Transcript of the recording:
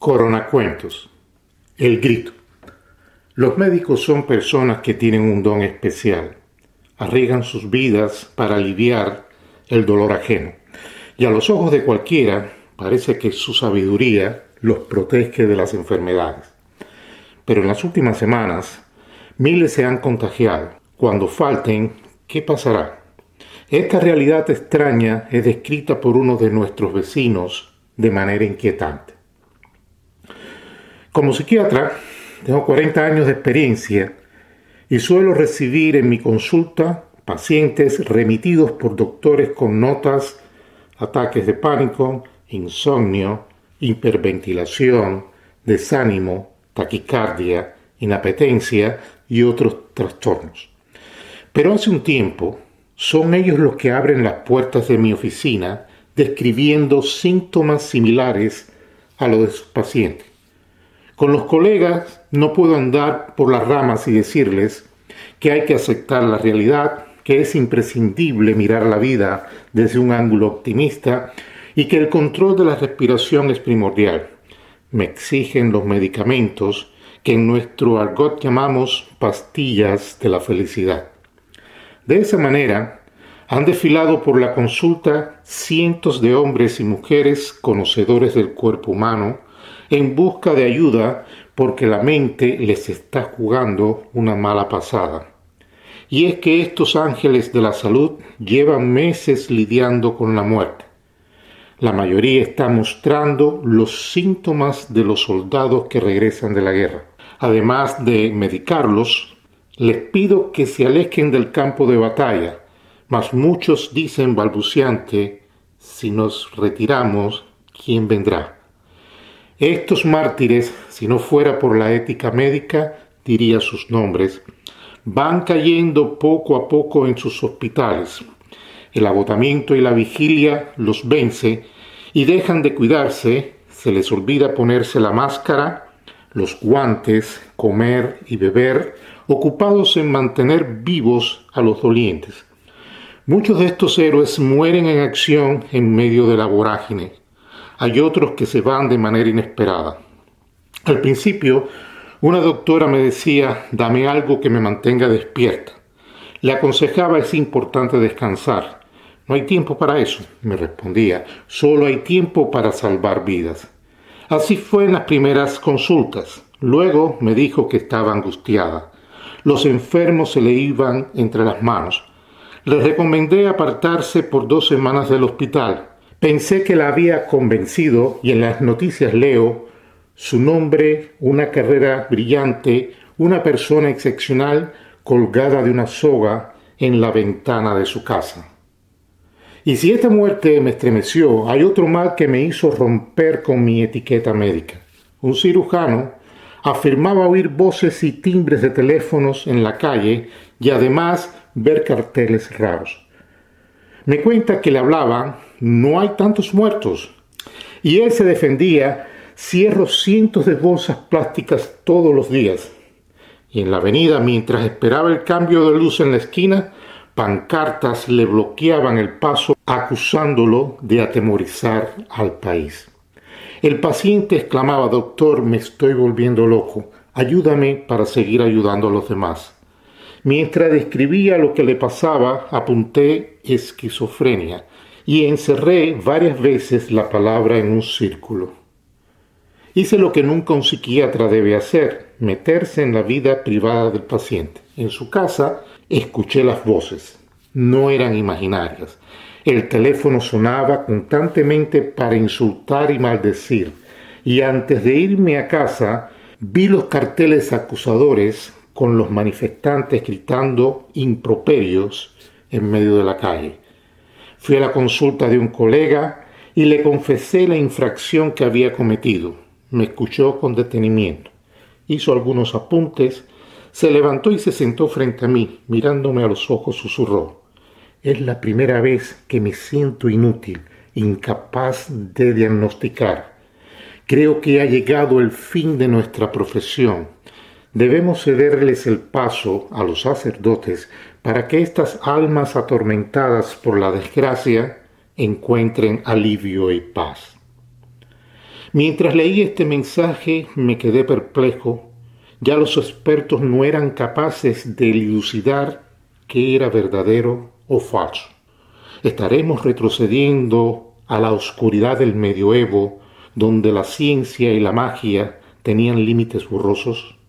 Coronacuentos. El grito. Los médicos son personas que tienen un don especial. Arriesgan sus vidas para aliviar el dolor ajeno. Y a los ojos de cualquiera parece que su sabiduría los protege de las enfermedades. Pero en las últimas semanas, miles se han contagiado. Cuando falten, ¿qué pasará? Esta realidad extraña es descrita por uno de nuestros vecinos de manera inquietante. Como psiquiatra, tengo 40 años de experiencia y suelo recibir en mi consulta pacientes remitidos por doctores con notas, ataques de pánico, insomnio, hiperventilación, desánimo, taquicardia, inapetencia y otros trastornos. Pero hace un tiempo son ellos los que abren las puertas de mi oficina describiendo síntomas similares a los de sus pacientes. Con los colegas no puedo andar por las ramas y decirles que hay que aceptar la realidad, que es imprescindible mirar la vida desde un ángulo optimista y que el control de la respiración es primordial. Me exigen los medicamentos que en nuestro argot llamamos pastillas de la felicidad. De esa manera, han desfilado por la consulta cientos de hombres y mujeres conocedores del cuerpo humano, en busca de ayuda porque la mente les está jugando una mala pasada. Y es que estos ángeles de la salud llevan meses lidiando con la muerte. La mayoría está mostrando los síntomas de los soldados que regresan de la guerra. Además de medicarlos, les pido que se alejen del campo de batalla, mas muchos dicen balbuciante, si nos retiramos, ¿quién vendrá? Estos mártires, si no fuera por la ética médica, diría sus nombres, van cayendo poco a poco en sus hospitales. El agotamiento y la vigilia los vence y dejan de cuidarse, se les olvida ponerse la máscara, los guantes, comer y beber, ocupados en mantener vivos a los dolientes. Muchos de estos héroes mueren en acción en medio de la vorágine hay otros que se van de manera inesperada. Al principio, una doctora me decía, dame algo que me mantenga despierta. Le aconsejaba, es importante descansar. No hay tiempo para eso, me respondía, solo hay tiempo para salvar vidas. Así fue en las primeras consultas. Luego me dijo que estaba angustiada. Los enfermos se le iban entre las manos. Le recomendé apartarse por dos semanas del hospital. Pensé que la había convencido y en las noticias leo su nombre, una carrera brillante, una persona excepcional colgada de una soga en la ventana de su casa. Y si esta muerte me estremeció, hay otro mal que me hizo romper con mi etiqueta médica. Un cirujano afirmaba oír voces y timbres de teléfonos en la calle y además ver carteles raros. Me cuenta que le hablaban, no hay tantos muertos. Y él se defendía, cierro cientos de bolsas plásticas todos los días. Y en la avenida, mientras esperaba el cambio de luz en la esquina, pancartas le bloqueaban el paso acusándolo de atemorizar al país. El paciente exclamaba, doctor, me estoy volviendo loco, ayúdame para seguir ayudando a los demás. Mientras describía lo que le pasaba, apunté esquizofrenia y encerré varias veces la palabra en un círculo. Hice lo que nunca un psiquiatra debe hacer, meterse en la vida privada del paciente. En su casa escuché las voces. No eran imaginarias. El teléfono sonaba constantemente para insultar y maldecir. Y antes de irme a casa vi los carteles acusadores con los manifestantes gritando improperios en medio de la calle. Fui a la consulta de un colega y le confesé la infracción que había cometido. Me escuchó con detenimiento. Hizo algunos apuntes, se levantó y se sentó frente a mí, mirándome a los ojos, susurró. Es la primera vez que me siento inútil, incapaz de diagnosticar. Creo que ha llegado el fin de nuestra profesión debemos cederles el paso a los sacerdotes para que estas almas atormentadas por la desgracia encuentren alivio y paz. Mientras leí este mensaje me quedé perplejo. Ya los expertos no eran capaces de elucidar qué era verdadero o falso. ¿Estaremos retrocediendo a la oscuridad del medioevo, donde la ciencia y la magia tenían límites borrosos?